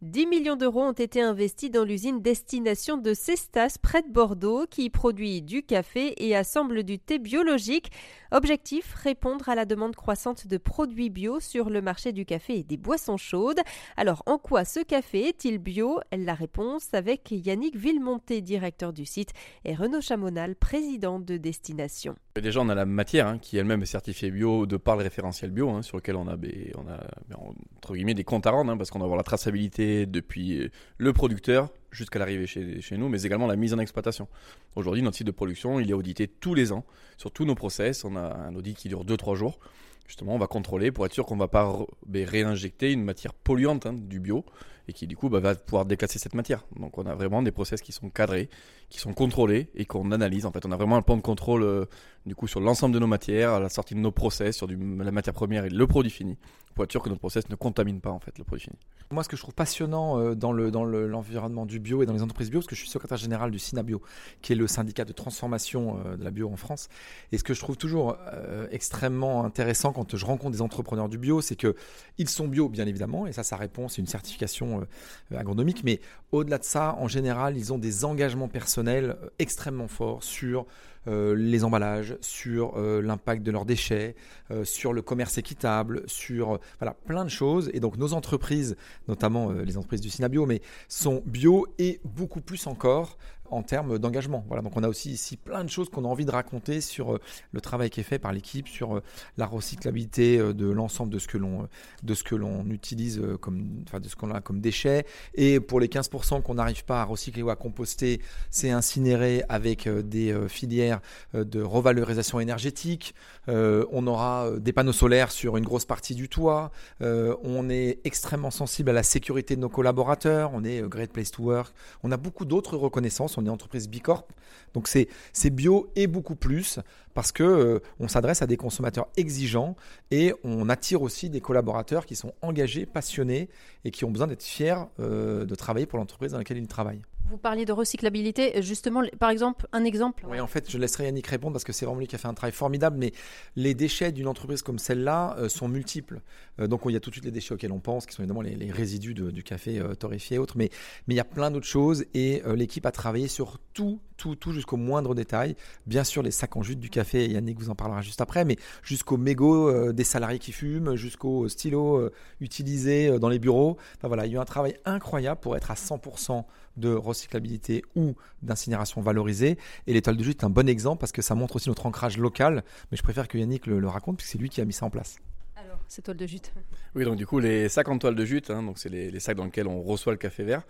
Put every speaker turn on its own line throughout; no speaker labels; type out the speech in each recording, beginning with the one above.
10 millions d'euros ont été investis dans l'usine Destination de Cestas près de Bordeaux qui produit du café et assemble du thé biologique. Objectif répondre à la demande croissante de produits bio sur le marché du café et des boissons chaudes. Alors en quoi ce café est-il bio? La réponse avec Yannick Villemonté, directeur du site, et Renaud Chamonal, président de Destination.
Déjà, on a la matière hein, qui elle-même est certifiée bio de par le référentiel bio, hein, sur lequel on a, on a entre guillemets des comptes à rendre, hein, parce qu'on va avoir la traçabilité depuis le producteur jusqu'à l'arrivée chez, nous, mais également la mise en exploitation. Aujourd'hui, notre site de production, il est audité tous les ans sur tous nos process. On a un audit qui dure 2-3 jours. Justement, on va contrôler pour être sûr qu'on ne va pas ben, réinjecter une matière polluante du bio et qui du coup bah, va pouvoir déclasser cette matière. Donc on a vraiment des process qui sont cadrés, qui sont contrôlés et qu'on analyse. En fait, on a vraiment un plan de contrôle euh, du coup sur l'ensemble de nos matières, à la sortie de nos process, sur la matière première et le produit fini, pour être sûr que notre process ne contamine pas en fait le produit fini.
Moi, ce que je trouve passionnant euh, dans le dans l'environnement du bio et dans les entreprises bio, parce que je suis secrétaire général du SINABio, qui est le syndicat de transformation euh, de la bio en France, et ce que je trouve toujours extrêmement intéressant quand je rencontre des entrepreneurs du bio, c'est que ils sont bio bien évidemment, et ça, ça répond, c'est une certification euh, agronomique, mais au-delà de ça, en général, ils ont des engagements personnels euh, extrêmement forts sur euh, les emballages, sur l'impact de leurs déchets, sur le commerce équitable, sur voilà plein de choses. Et donc nos entreprises, notamment les entreprises du Synabio, mais sont bio et beaucoup plus encore en termes d'engagement. Voilà, donc on a aussi ici plein de choses qu'on a envie de raconter sur euh, le travail qui est fait par l'équipe, sur euh, la recyclabilité euh, de l'ensemble de ce que l'on de ce que l'on utilise comme de ce qu'on a comme déchets et pour les 15% qu'on n'arrive pas à recycler ou à composter, c'est incinéré avec des filières de revalorisation énergétique. on aura des panneaux solaires sur une grosse partie du toit. on est extrêmement sensible à la sécurité de nos collaborateurs. On est Great Place to Work. On a beaucoup d'autres reconnaissances on est entreprise Bicorp. Donc c'est bio et beaucoup plus parce que euh, on s'adresse à des consommateurs exigeants et on attire aussi des collaborateurs qui sont engagés, passionnés et qui ont besoin d'être fiers euh, de travailler pour l'entreprise dans laquelle ils travaillent.
Vous parliez de recyclabilité, justement, par exemple, un exemple
Oui, en fait, je laisserai Yannick répondre parce que c'est vraiment lui qui a fait un travail formidable, mais les déchets d'une entreprise comme celle-là euh, sont multiples. donc, il y a tout de suite les déchets auxquels on pense, qui sont évidemment les, résidus du café torréfié et autres, mais, il y a plein d'autres choses et l'équipe a travaillé sur tout, tout, tout jusqu'au moindre détail. Bien sûr, les sacs en jus du café, Yannick vous en parlera juste après, mais jusqu'au mégot euh, des salariés qui fument, jusqu'au stylo euh, utilisé euh, dans les bureaux. Enfin, voilà, il y a eu un travail incroyable pour être à 100% de recyclabilité ou d'incinération valorisée. Et l'étoile de jute est un bon exemple parce que ça montre aussi notre ancrage local. Mais je préfère que Yannick le, raconte puisque c'est lui qui a mis ça en place.
Alors, ces toiles de jute.
Oui, donc du coup, les sacs en toile de jute, hein, donc c'est les, les, sacs dans lesquels on reçoit le café vert.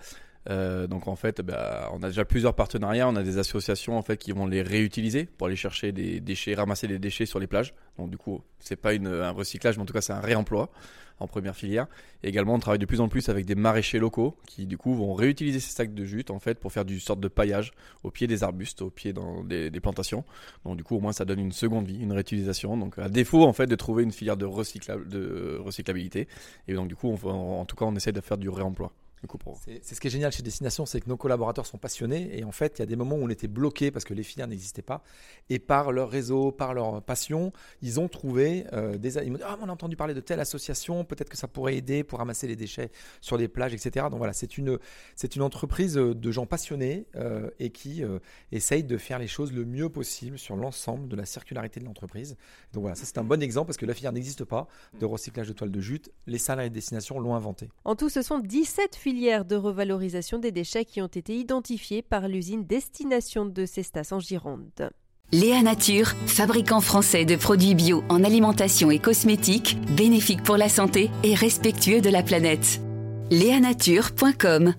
Euh, donc en fait, bah, on a déjà plusieurs partenariats. On a des associations en fait qui vont les réutiliser pour aller chercher des déchets, ramasser des déchets sur les plages. Donc du coup, c'est pas un recyclage, mais en tout cas c'est un réemploi en première filière. Et également, on travaille de plus en plus avec des maraîchers locaux qui du coup vont réutiliser ces sacs de jute en fait pour faire du sorte de paillage au pied des arbustes, au pied dans des, plantations. Donc du coup, au moins ça donne une seconde vie, une réutilisation. Donc à défaut en fait de trouver une filière de, recyclabilité. Et donc du coup, en tout cas, on essaie de faire du réemploi.
C'est ce qui est génial chez Destination, c'est que nos collaborateurs sont passionnés et en fait, il y a des moments où on était bloqué parce que les filières n'existaient pas et par leur réseau, par leur passion, ils ont trouvé euh, des. Ils m'ont dit Ah, on a entendu parler de telle association, peut-être que ça pourrait aider pour ramasser les déchets sur les plages, etc. Donc voilà, c'est une, c'est une entreprise de gens passionnés euh, et qui euh, essayent de faire les choses le mieux possible sur l'ensemble de la circularité de l'entreprise. Donc voilà, ça c'est un bon exemple parce que la filière n'existe pas de recyclage de toile de jute. Les salariés de Destination l'ont inventé.
En tout, ce sont 17 filières de revalorisation des déchets qui ont été identifiées par l'usine Destination de Cestas en Gironde.
Léa Nature, fabricant français de produits bio en alimentation et cosmétiques, bénéfiques pour la santé et respectueux de la planète. Léanature.com